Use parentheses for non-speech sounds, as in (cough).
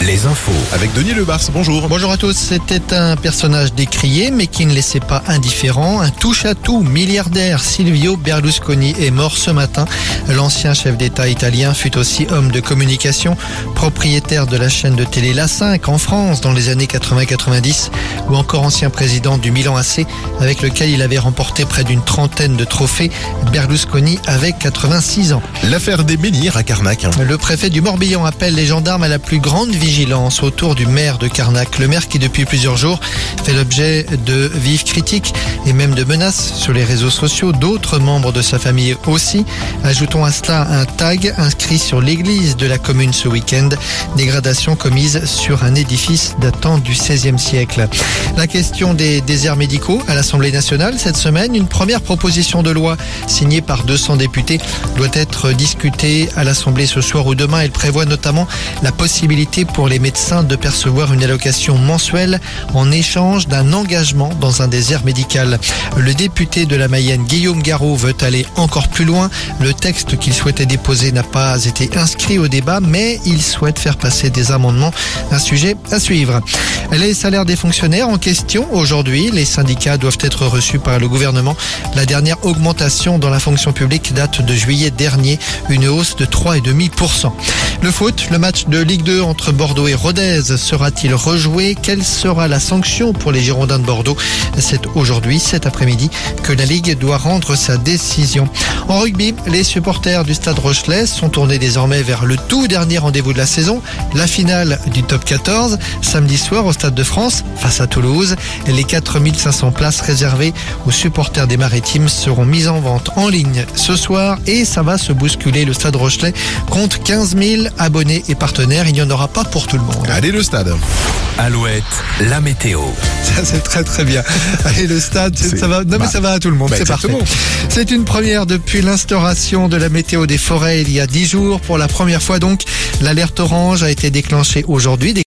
Les infos. Avec Denis Lebars, bonjour. Bonjour à tous, c'était un personnage décrié mais qui ne laissait pas indifférent. Un touche-à-tout milliardaire, Silvio Berlusconi, est mort ce matin. L'ancien chef d'État italien fut aussi homme de communication, propriétaire de la chaîne de télé La 5 en France dans les années 80-90 ou encore ancien président du Milan AC avec lequel il avait remporté près d'une trentaine de trophées. Berlusconi avait 86 ans. L'affaire des menhirs à Carnac. Le préfet du Morbihan appelle les gendarmes à la plus grande vigilance autour du maire de Carnac. Le maire qui depuis plusieurs jours fait l'objet de vives critiques et même de menaces sur les réseaux sociaux. D'autres membres de sa famille aussi. Ajoutons à cela un tag inscrit sur l'église de la commune ce week-end. Dégradation commise sur un édifice datant du XVIe siècle. La question des déserts médicaux à l'Assemblée nationale cette semaine. Une première proposition de loi signée par 200 députés doit être discutée à l'Assemblée ce soir ou demain. Elle prévoit notamment la possibilité pour les médecins de percevoir une allocation mensuelle en échange d'un engagement dans un désert médical. Le député de la Mayenne, Guillaume Garot, veut aller encore plus loin. Le texte qu'il souhaitait déposer n'a pas été inscrit au débat, mais il souhaite faire passer des amendements. Un sujet à suivre. Les salaires des fonctionnaires en question aujourd'hui. Les syndicats doivent être reçus par le gouvernement. La dernière augmentation dans la fonction publique date de juillet dernier, une hausse de 3,5%. Le foot, le match de Ligue 2 entre Bordeaux et Rodez sera-t-il rejoué? Quelle sera la sanction pour les Girondins de Bordeaux? C'est aujourd'hui, cet après-midi, que la Ligue doit rendre sa décision. En rugby, les supporters du stade Rochelet sont tournés désormais vers le tout dernier rendez-vous de la saison, la finale du top 14, samedi soir au Stade de France face à Toulouse. Les 4500 places réservées aux supporters des Maritimes seront mises en vente en ligne ce soir et ça va se bousculer. Le Stade Rochelet compte 15 000 abonnés et partenaires. Il n'y en aura pas pour tout le monde. Allez le stade. Alouette, la météo. (laughs) Ça c'est très très bien. Allez le stade, C'est- ça va? Non mais bah, ça va à tout le monde. bah, c'est parfait. C'est une première depuis l'instauration de la météo des forêts il y a 10 jours. Pour la première fois donc, l'alerte orange a été déclenchée aujourd'hui.